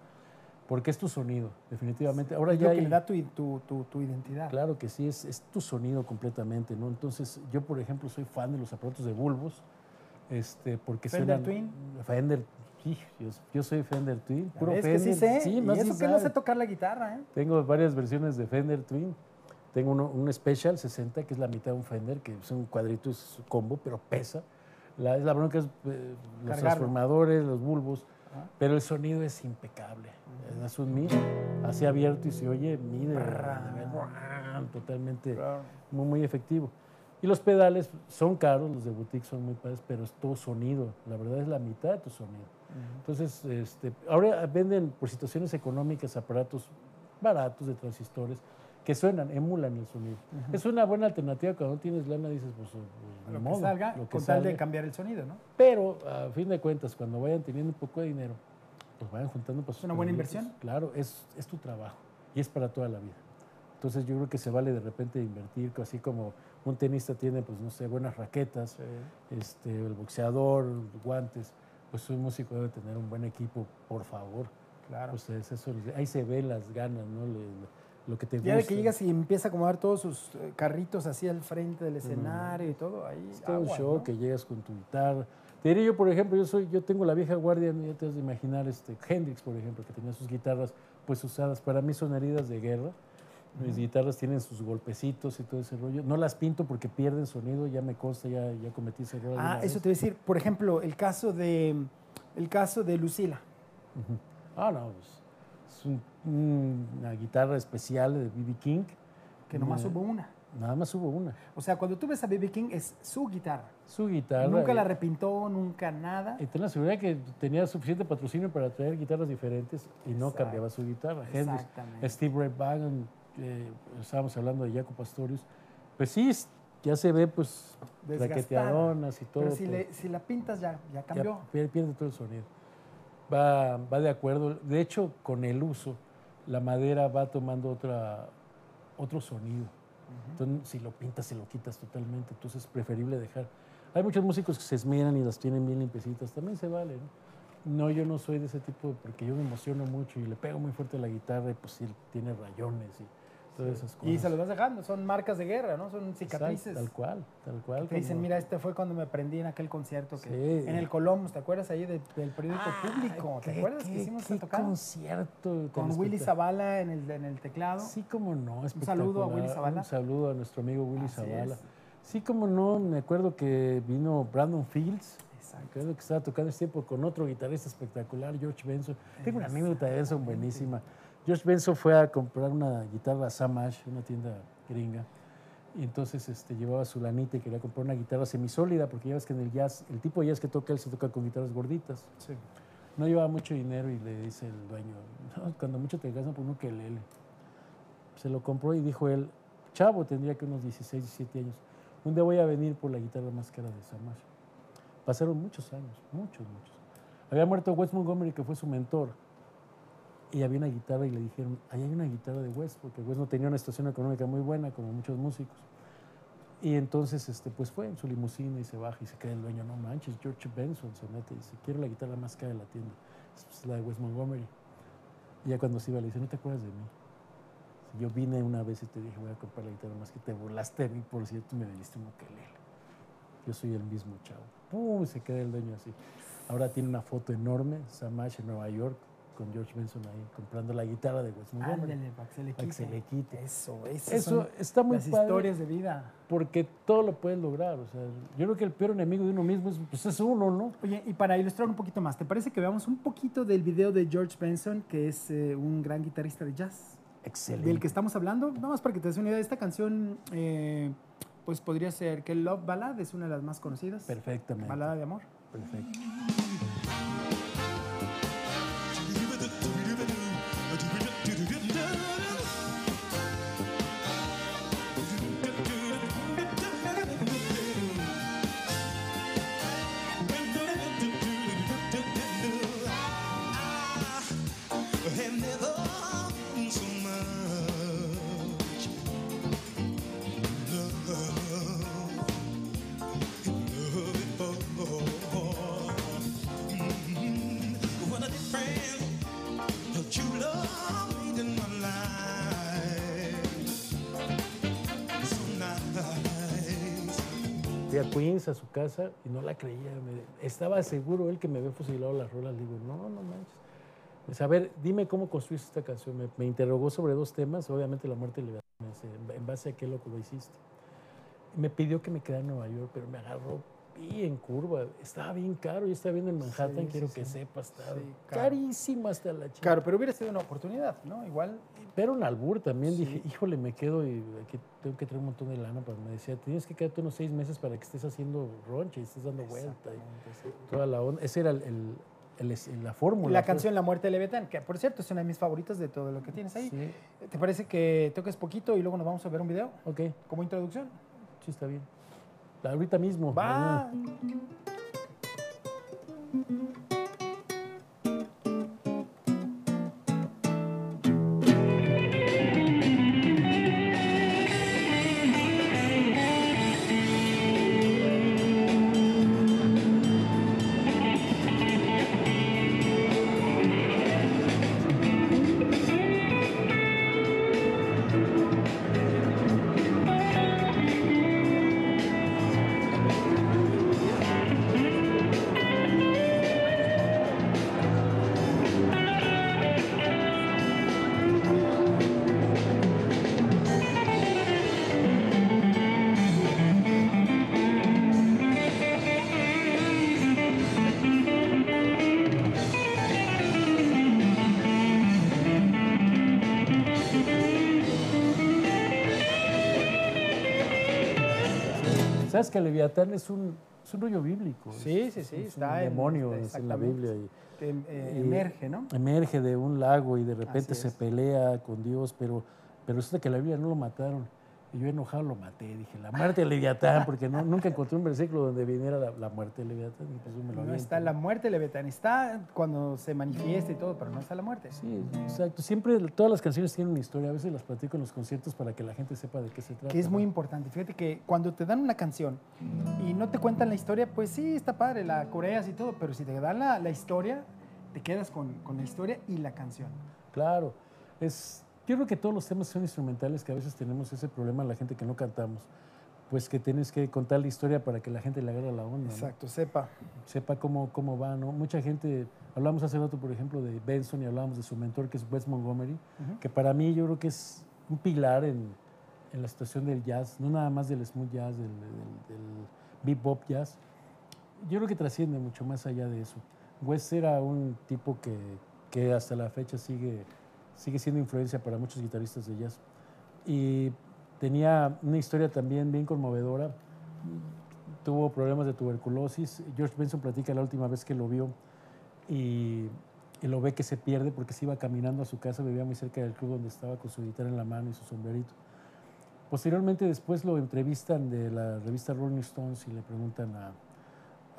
porque es tu sonido, definitivamente. Ahora ya lo que hay- le da tu, tu, tu- tu identidad. Claro que sí, es, es tu sonido completamente, ¿no? Entonces, yo, por ejemplo, soy fan de los aparatos de bulbos, este, porque Fender suenan- Twin. Fender, sí, yo, yo soy Fender Twin, puro Es que Fender. sí sé. Sí, y no, sí eso que no sé tocar la guitarra, ¿eh? Tengo varias versiones de Fender Twin. Tengo uno- un Special 60, que es la mitad de un Fender, que es un cuadrito, es combo, pero pesa. La, es la bronca es eh, los Cargarlo. transformadores, los bulbos, pero el sonido es impecable. Es un MIDI, así abierto y se oye MIDI, de totalmente muy, muy efectivo. Y los pedales son caros, los de boutique son muy padres, pero es todo sonido. La verdad es la mitad de tu sonido. Entonces, este, ahora venden por situaciones económicas aparatos baratos de transistores que suenan, emulan el sonido. Es una buena alternativa cuando no tienes lana, dices, pues, pues, Lo que salga, lo que con tal de cambiar el sonido, ¿no? Pero, a fin de cuentas, cuando vayan teniendo un poco de dinero, pues vayan juntando para sus una buena inversión. Claro, es, es tu trabajo y es para toda la vida. Entonces yo creo que se vale de repente invertir, así como un tenista tiene, pues no sé, buenas raquetas, este, el boxeador, guantes, pues un músico debe tener un buen equipo, por favor. Claro. Pues es eso, ahí se ve las ganas, ¿no? Le- lo que te Ya de gusta. que llegas y empieza a acomodar todos sus eh, carritos así al frente del escenario y todo, ahí Es todo un show ¿no? que llegas con tu guitarra. Te diré yo, por ejemplo, yo soy, yo tengo la vieja guardia, ya te has de imaginar, este, Hendrix, por ejemplo, que tenía sus guitarras pues usadas. Para mí son heridas de guerra. Mis guitarras tienen sus golpecitos y todo ese rollo. No las pinto porque pierden sonido, ya me consta, ya, ya cometí ese error. Ah, eso vez. te voy a decir, por ejemplo, el caso de el caso de Lucila. Ah, no, pues, es un- una guitarra especial de B.B. King. Que nomás hubo una. Nada más hubo una. O sea, cuando tú ves a B.B. King es su guitarra. Su guitarra. Nunca la repintó, nunca nada. Y ten la seguridad que tenía suficiente patrocinio para traer guitarras diferentes y no Exacto. cambiaba su guitarra. Hendrix, Exactamente. Steve Ray Vaughan, eh, estábamos hablando de Jaco Pastorius, pues sí, ya se ve pues raqueteadonas y todo. Pero si, pero le- si la pintas ya, ya ya cambió. pierde, pierde todo el sonido. Va, va de acuerdo. De hecho, con el uso, la madera va tomando otra, otro sonido. Entonces, si lo pintas, se lo quitas totalmente. Entonces, es preferible dejar. Hay muchos músicos que se esmeran y las tienen bien limpiecitas. También se vale, ¿no? No, yo no soy de ese tipo, porque yo me emociono mucho y le pego muy fuerte a la guitarra y pues sí, tiene rayones y todas esas cosas. Y se los vas dejando, son marcas de guerra, ¿no? Son Exacto, cicatrices. Tal cual, tal cual. Te dicen, mira, este fue cuando me aprendí en aquel concierto que Sí. en el Colomos, ¿te acuerdas ahí de- del periódico público? ¿Te qué- acuerdas que hicimos qué tocada? concierto Con Willy. Zavala en el, en el teclado. Sí, como no, Un saludo a Willy. Zavala. Un saludo a nuestro amigo Willy Así Zavala. es. Sí, como no, me acuerdo que vino Brandon Fields. Creo que estaba tocando ese tiempo con otro guitarrista espectacular, George Benson. Tengo una anécdota de Benson buenísima. George Benson fue a comprar una guitarra a Sam Ash, una tienda gringa. Y entonces este, llevaba su lanita y quería comprar una guitarra semisólida, porque ya ves que en el jazz, el tipo de jazz que toca él se toca con guitarras gorditas. no llevaba mucho dinero y le dice el dueño, "No, cuando mucho te gastan por un ukelele. Se lo compró y dijo él, chavo, tendría que unos 16, 17 años. Un día voy a venir por la guitarra más cara de Samash. Pasaron muchos años, muchos, muchos. Había muerto Wes Montgomery, que fue su mentor. Y había una guitarra y le dijeron, ahí hay una guitarra de Wes, porque Wes no tenía una situación económica muy buena, como muchos músicos. Y entonces, este, pues fue en su limusina y se baja y se cree el dueño, no manches, George Benson se mete y dice, quiero la guitarra más cara de la tienda. Es pues, la de Wes Montgomery. Y ya cuando se iba le dice, ¿no te acuerdas de mí? Si yo vine una vez y te dije, voy a comprar la guitarra más que te burlaste de mí, por cierto, me diste un ukelele. Yo soy el mismo chavo. ¡Pum! Se queda el dueño así. Ahora tiene una foto enorme, Samash en Nueva York, con George Benson ahí comprando la guitarra de Wes. Ándale, para que se le Para que se quite. le quite. Eso, Eso está muy las padre. historias de vida. Porque todo lo puedes lograr. O sea, yo creo que el peor enemigo de uno mismo es, pues, es uno, ¿no? Oye, y para ilustrar un poquito más, ¿te parece que veamos un poquito del video de George Benson, que es eh, un gran guitarrista de jazz? Excelente. Del que estamos hablando. Nada más para que te des una idea, esta canción, eh, pues podría ser que Love Ballad es una de las más conocidas. Perfectamente. Balada de amor. Perfecto. Queens, a su casa, y no la creía. me- estaba seguro él que me había fusilado las rolas. Le digo, no, no manches. Dice, a ver, dime cómo construiste esta canción. Me, me interrogó sobre dos temas, obviamente la muerte y la libertad. Me dice, "¿En- ¿en base a qué loco lo hiciste? Me pidió que me quedara en Nueva York, pero me agarró bien curva. Estaba bien caro. Yo estaba viendo en Manhattan, Sí, quiero sí, que sí. sepas, estaba carísimo hasta la chica. Claro, pero hubiera sido una oportunidad, ¿no? Igual. Pero un albur también. Sí. Dije, híjole, me quedo y aquí tengo que traer un montón de lana. Para... Me decía, tienes que quedarte unos seis meses para que estés haciendo roncha y estés dando vuelta. Y toda la onda. Esa era el, la fórmula. La pues. canción La Muerte de Leviatán, que por cierto es una de mis favoritas de todo lo que tienes ahí. Sí. ¿Te parece que toques poquito y luego nos vamos a ver un video? Ok, Como introducción. sí, está bien. Ahorita mismo. Va. ¿Sabes que Leviatán es un, es un rollo bíblico? Sí, sí, sí, Es está un en- demonio está es en la. Biblia. y- Que, eh, y emerge, ¿no? Emerge de un lago y de repente se pelea con Dios, pero, pero resulta que la Biblia no lo mataron. Y yo enojado lo maté. Dije, la muerte de Leviatán, porque no, nunca encontré un versículo donde viniera la, la muerte de Leviatán. Y pues yo me lo No está la muerte de Leviatán, está cuando se manifiesta y todo, pero no está la muerte. Sí, exacto. Siempre todas las canciones tienen una historia. A veces las platico en los conciertos para que la gente sepa de qué se trata. Que es muy importante. Fíjate que cuando te dan una canción y no te cuentan la historia, pues sí, está padre, la coreas y todo, pero si te dan la, la historia, te quedas con, con la historia y la canción. Claro. Es, yo creo que todos los temas son instrumentales, que a veces tenemos ese problema la gente que no cantamos. Pues que tienes que contar la historia para que la gente le agarre la onda. ¿no? Exacto, sepa. sepa cómo, cómo va, ¿no? Mucha gente, hablamos hace rato, por ejemplo, de Benson y hablábamos de su mentor, que es Wes Montgomery, que para mí yo creo que es un pilar en, en la situación del jazz, no nada más del smooth jazz, del, del, del bebop jazz. Yo creo que trasciende mucho más allá de eso. Wes era un tipo que, que hasta la fecha sigue, sigue siendo influencia para muchos guitarristas de jazz. Y tenía una historia también bien conmovedora tuvo problemas de tuberculosis. George Benson platica la última vez que lo vio, y, y lo ve que se pierde porque se iba caminando a su casa, vivía muy cerca del club donde estaba con su guitarra en la mano y su sombrerito. Posteriormente, después lo entrevistan de la revista Rolling Stones y le preguntan a,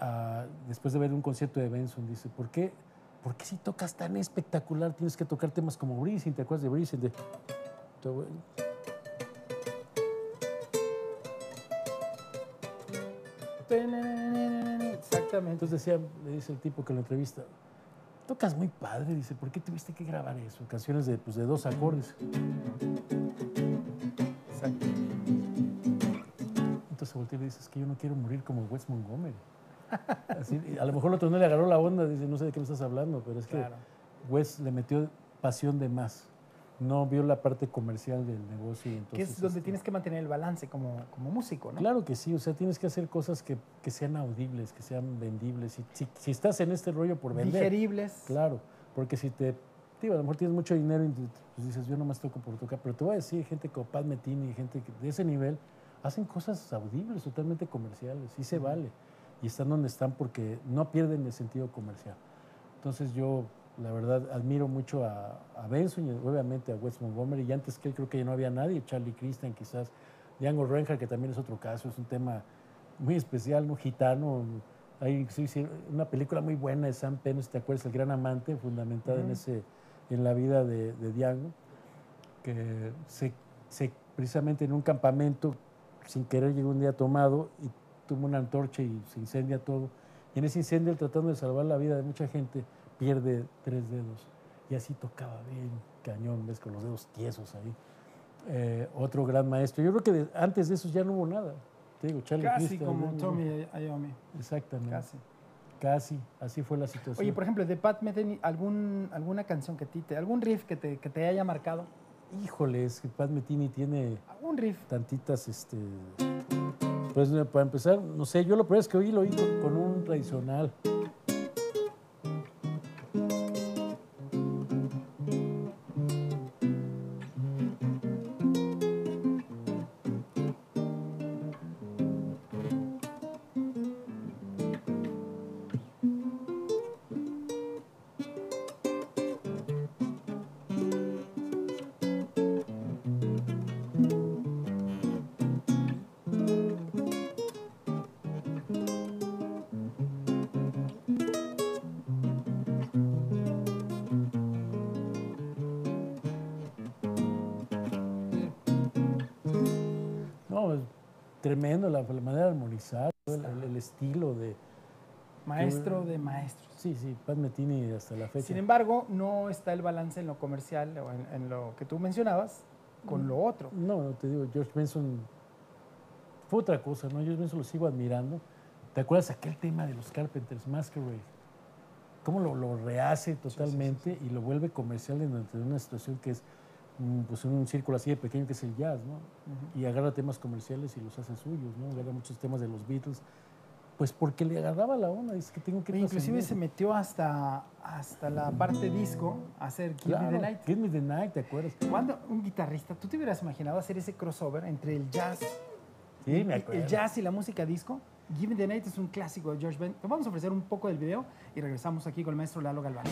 a- después de ver un concierto de Benson, dice, ¿por qué, ¿por qué si tocas tan espectacular tienes que tocar temas como Breezing? ¿Te acuerdas de Breezing? De, Exactamente. Entonces decía, le dice el tipo que lo entrevista, tocas muy padre, dice, ¿por qué tuviste que grabar eso? Canciones de, pues, de dos acordes. Exacto. Entonces voltea y le dice, es que yo no quiero morir como Wes Montgomery. Así, a lo mejor el otro no le agarró la onda, dice, no sé de qué me estás hablando, pero es que Claro. Wes le metió pasión de más. No vio la parte comercial del negocio. Y Que entonces, es donde este, tienes que mantener el balance como, como músico, ¿no? Claro que sí, o sea, tienes que hacer cosas que, que sean audibles, que sean vendibles. Y si, si estás en este rollo por vender. Digeribles. Claro, porque si te. Digo, a lo mejor tienes mucho dinero y pues dices, yo nomás toco por tocar. Pero te voy a decir, gente como Pat Metini, gente de ese nivel, hacen cosas audibles, totalmente comerciales. Y se vale. Y están donde están porque no pierden el sentido comercial. Entonces yo, la verdad, admiro mucho a, a Benson y obviamente a Wes Montgomery. Y antes que él creo que ya no había nadie. Charlie Christian quizás. Django Reinhardt, que también es otro caso. Es un tema muy especial, ¿no? Gitano. Hay una película muy buena de Sam Penn, si te acuerdas, El Gran Amante, fundamentada en, ese, en la vida de, de Django, que se, se- precisamente en un campamento, sin querer, llegó un día tomado y tuvo una antorcha y se incendia todo. Y en ese incendio, tratando de salvar la vida de mucha gente, pierde tres dedos. Y así tocaba bien cañón, ves, con los dedos tiesos ahí. Eh, otro gran maestro. Yo creo que de- antes de eso ya no hubo nada. Te digo, Charlie Casi Christian, como ¿no? Tommy Iommi. Exactamente. Casi. Casi, así fue la situación. Oye, por ejemplo, de Pat Metheny, ¿algún, ¿alguna canción que te, algún riff que te, que te haya marcado? Híjole, es que Pat Metini tiene Un riff. tantitas, este... Pues para empezar, no sé, yo lo primero es que oí lo oí con un tradicional. Maestro de maestros. Sí, sí, Pat Metini hasta la fecha. Sin embargo, no está el balance en lo comercial o en, en lo que tú mencionabas con lo otro. No, no, te digo, George Benson fue otra cosa, ¿no? George Benson lo sigo admirando. ¿Te acuerdas aquel tema de los Carpenters, Masquerade? ¿Cómo lo, lo rehace totalmente y lo vuelve comercial en, en una situación que es mm, pues un círculo así de pequeño que es el jazz, ¿no? Y agarra temas comerciales y los hace suyos, ¿no? Agarra muchos temas de los Beatles. Pues porque le agarraba la onda, dice que tengo que Oye, inclusive se metió hasta, hasta la parte disco a hacer Give Me the Night. Give Me the Night, ¿te acuerdas? ¿Cuándo un guitarrista, tú te hubieras imaginado hacer ese crossover entre el jazz, Sí, y- me y- acuerdo. el jazz y la música disco? Give Me the Night es un clásico de George Ben. Te vamos a ofrecer un poco del video y regresamos aquí con el maestro Lalo Galván.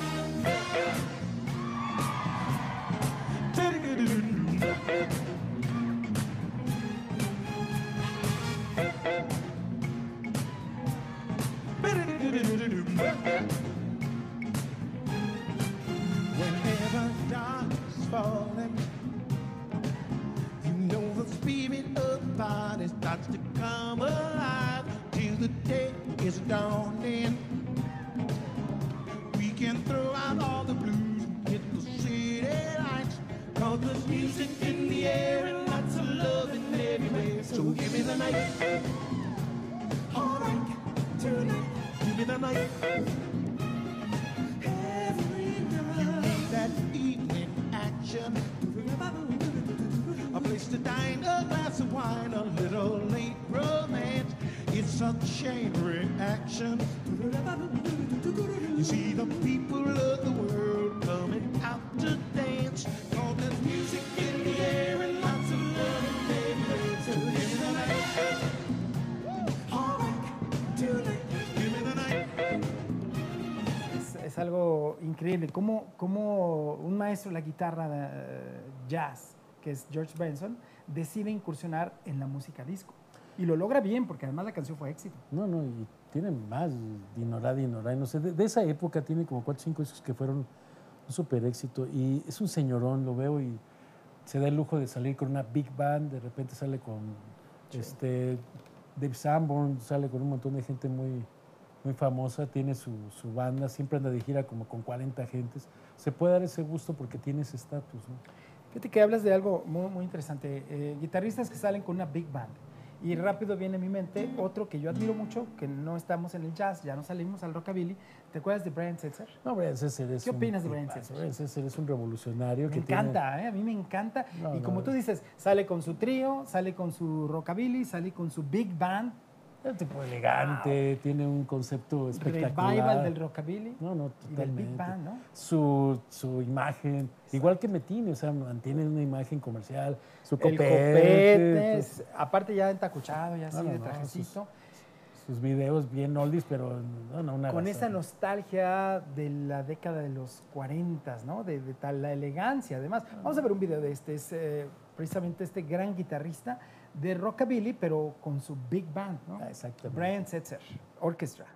Jazz, que es George Benson, decide incursionar en la música disco. Y lo logra bien, porque además la canción fue éxito. No, no, y tiene más, Dinorá, Dinorá, y no sé, de, de esa época tiene como cuatro o cinco discos que fueron un súper éxito. Y es un señorón, lo veo y se da el lujo de salir con una big band, de repente sale con este, Dave Sanborn, sale con un montón de gente muy, muy famosa, tiene su, su banda, siempre anda de gira como con 40 gentes. Se puede dar ese gusto porque tiene ese estatus. ¿no? Fíjate que hablas de algo muy, muy interesante. eh, guitarristas que salen con una big band. Y rápido viene a mi mente otro que yo admiro mucho, que no estamos en el jazz, ya no salimos al rockabilly. ¿Te acuerdas de Brian Setzer? No, Brian Setzer es ¿Qué un opinas de Brian. Setzer? Brian Setzer es un revolucionario Me que tiene- encanta, ¿eh? a mí me encanta. No, y no, como tú dices, sale con su trío, sale con su rockabilly, sale con su big band. Es tipo elegante, tiene un concepto espectacular. Revival del rockabilly. No, no, Y del big totalmente. band, ¿no? Su, su imagen, igual que Metini, o sea, mantiene una imagen comercial, su copete, copete, sus- aparte ya entacuchado, ya así No, no, de no, trajecito. sus videos bien oldies, pero no, no, una con raza. esa nostalgia de la década de los 40, ¿no? De, de tal la elegancia, además. Vamos a ver un video de este, es eh, precisamente este gran guitarrista de rockabilly, pero con su big band, ¿no? Exactamente. Brian Setzer, Orchestra.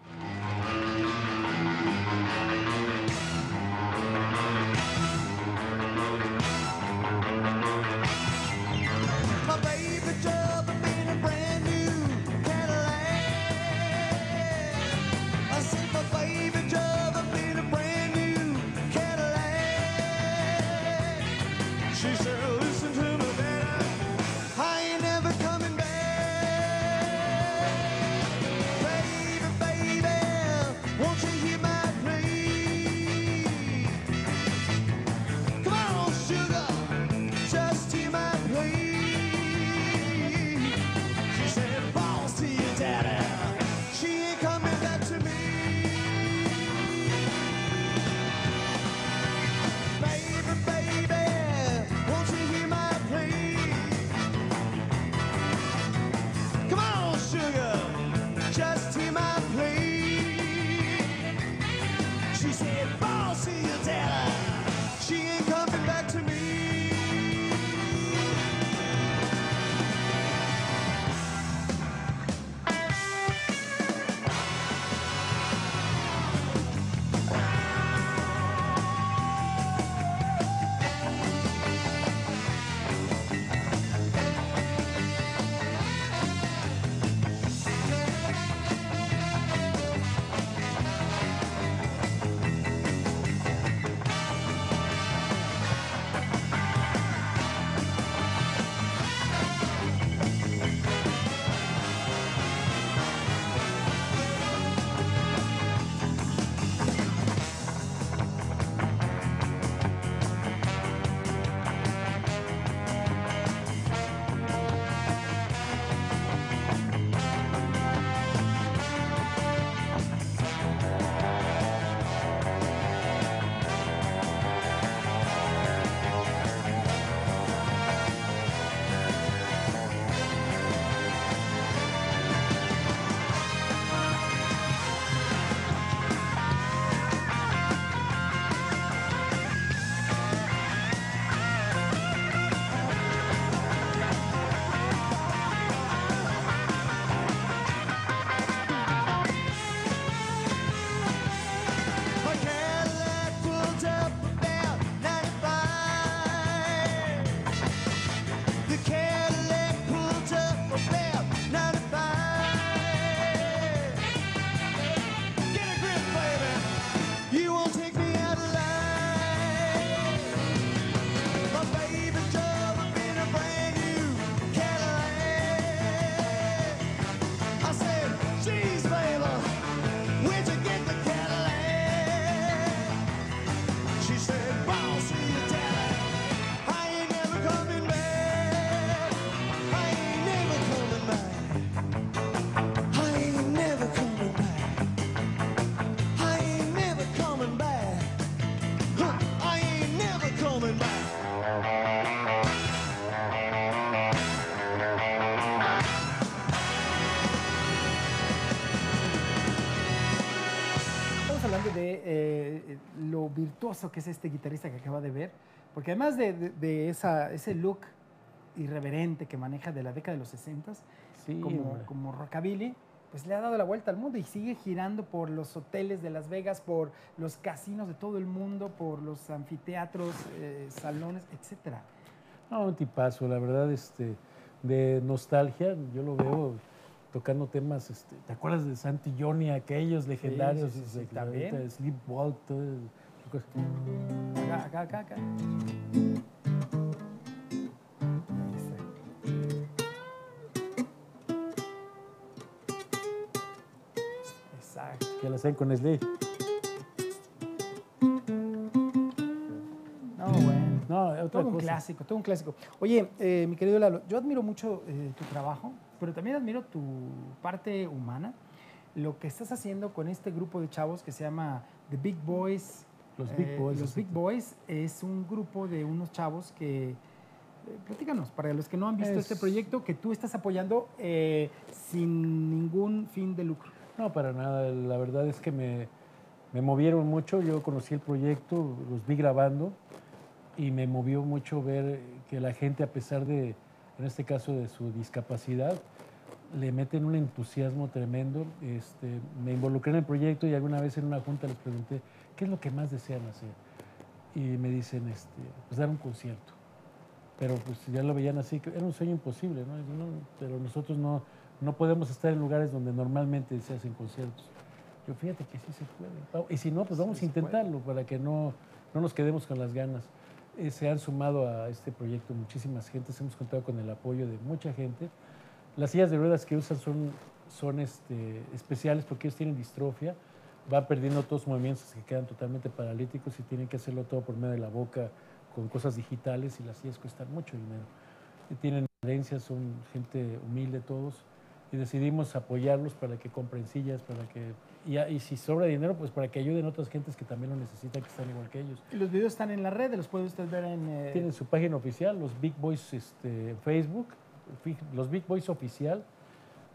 Virtuoso que es este guitarrista que acaba de ver, porque además de, de- de esa, ese look irreverente que maneja de la década de los 60 Sí, como, como rockabilly, pues le ha dado la vuelta al mundo y sigue girando por los hoteles de Las Vegas, por los casinos de todo el mundo, por los anfiteatros, eh, salones, etcétera. No, un tipazo, la verdad, este, de nostalgia, yo lo veo tocando temas, este, ¿te acuerdas de Santi Johnny, aquellos legendarios? sí, sí, sí, también. de Sleepwalk, todo Acá, acá, acá, acá. Exacto. que la hacen con Slade. No, bueno. No, otra todo un clásico, todo un clásico. Oye, eh, mi querido Lalo, yo admiro mucho eh, tu trabajo, pero también admiro tu parte humana, lo que estás haciendo con este grupo de chavos que se llama The Big Boys. Los Big Eh, Boys, Los Big. Boys es un grupo de unos chavos que... eh, platícanos, para los que no han visto Es- este proyecto, que tú estás apoyando eh, sin ningún fin de lucro. No, para nada. La verdad es que me, me movieron mucho. Yo conocí el proyecto, los vi grabando y me movió mucho ver que la gente, a pesar de, en este caso, de su discapacidad, le meten un entusiasmo tremendo. Este, me involucré en el proyecto y alguna vez en una junta les pregunté, ¿qué es lo que más desean hacer? Y me dicen, este, pues dar un concierto. Pero pues ya lo veían así, que era un sueño imposible, ¿no? No, Pero nosotros no, no podemos estar en lugares donde normalmente se hacen conciertos. Yo fíjate que sí se puede. Y si no, pues vamos a intentarlo para que no, no nos quedemos con las ganas. Eh, se han sumado a este proyecto muchísimas gentes, hemos contado con el apoyo de mucha gente. Las sillas de ruedas que usan son, son este, especiales porque ellos tienen distrofia, van perdiendo todos sus movimientos, se quedan totalmente paralíticos y tienen que hacerlo todo por medio de la boca con cosas digitales y las sillas cuestan mucho dinero. Y tienen herencias, son gente humilde todos y decidimos apoyarlos para que compren sillas, para que y, y si sobra dinero, pues para que ayuden a otras gentes que también lo necesitan, que están igual que ellos. Y los videos están en la red, los puede usted ver en... eh, Tienen su página oficial, los Big Boys este, Facebook, los Big Boys oficial.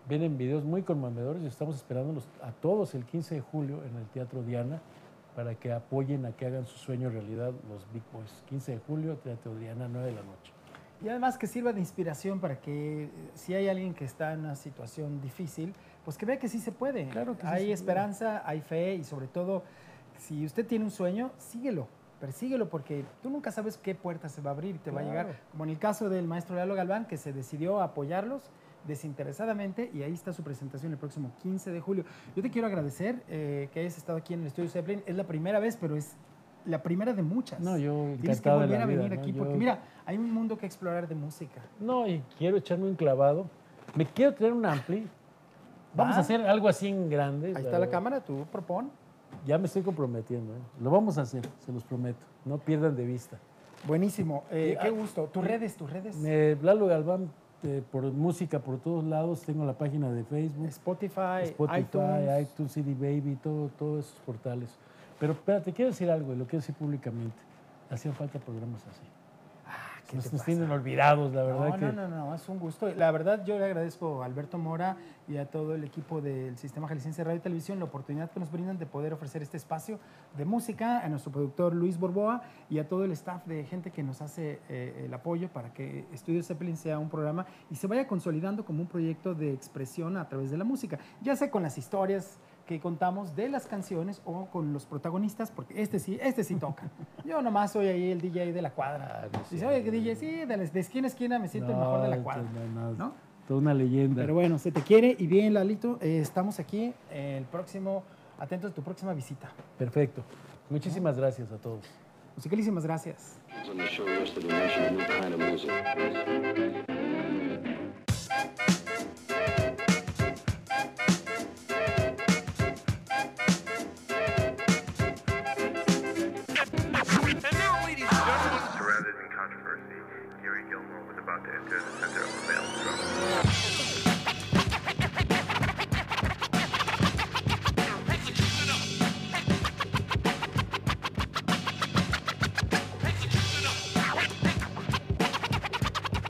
Vienen videos muy conmovedores y estamos esperándolos a todos el 15 de julio en el Teatro Diana para que apoyen a que hagan su sueño realidad los Big Boys. 15 de julio, Teatro Diana, 9 de la noche. Y además que sirva de inspiración para que eh, si hay alguien que está en una situación difícil, pues que vea que sí se puede. Claro que sí hay puede. esperanza, hay fe y sobre todo, si usted tiene un sueño, síguelo, persíguelo porque tú nunca sabes qué puerta se va a abrir y te va a Claro. llegar. Como en el caso del maestro Lalo Galván, que se decidió a apoyarlos desinteresadamente y ahí está su presentación el próximo 15 de julio. Yo te quiero agradecer eh, que hayas estado aquí en el estudio Zeppelin. Es la primera vez, pero es la primera de muchas. No, yo Tienes que volver a vida, venir ¿no? aquí Yo- porque mira, hay un mundo que explorar de música. No, y quiero echarme un clavado. Me quiero traer un ampli. Vamos Va. a hacer algo así en grande. Ahí está la cámara, tú propon. Ya me estoy comprometiendo. ¿eh? Lo vamos a hacer, se los prometo. No pierdan de vista. Buenísimo, eh, qué ah, gusto. Tus redes, tus redes. Me, Lalo Galván, eh, por música por todos lados. Tengo la página de Facebook, Spotify, Spotify, iTunes. iTunes, CD Baby, todo, todos esos portales. Pero espérate, quiero decir algo y lo quiero decir públicamente. Hacían falta programas así. ¿Qué nos tienen olvidados, la verdad. No, que, no, no, no, es un gusto. La verdad, yo le agradezco a Alberto Mora y a todo el equipo del Sistema Jalisciense Radio y Televisión la oportunidad que nos brindan de poder ofrecer este espacio de música, a nuestro productor Luis Borboa y a todo el staff de gente que nos hace eh, el apoyo para que Estudio Zeppelin sea un programa y se vaya consolidando como un proyecto de expresión a través de la música, ya sea con las historias que contamos de las canciones o con los protagonistas, porque este sí, este sí toca. Yo nomás soy ahí el DJ de la cuadra. Dice, oye, DJ, sí, de, de esquina a esquina me siento el mejor de la No, cuadra. no, no, ¿no? Toda una leyenda. Pero bueno, se te quiere y bien, Lalito, eh, estamos aquí el próximo, atentos a tu próxima visita. Perfecto. Muchísimas gracias a todos. Musicalísimas gracias. To enter the center of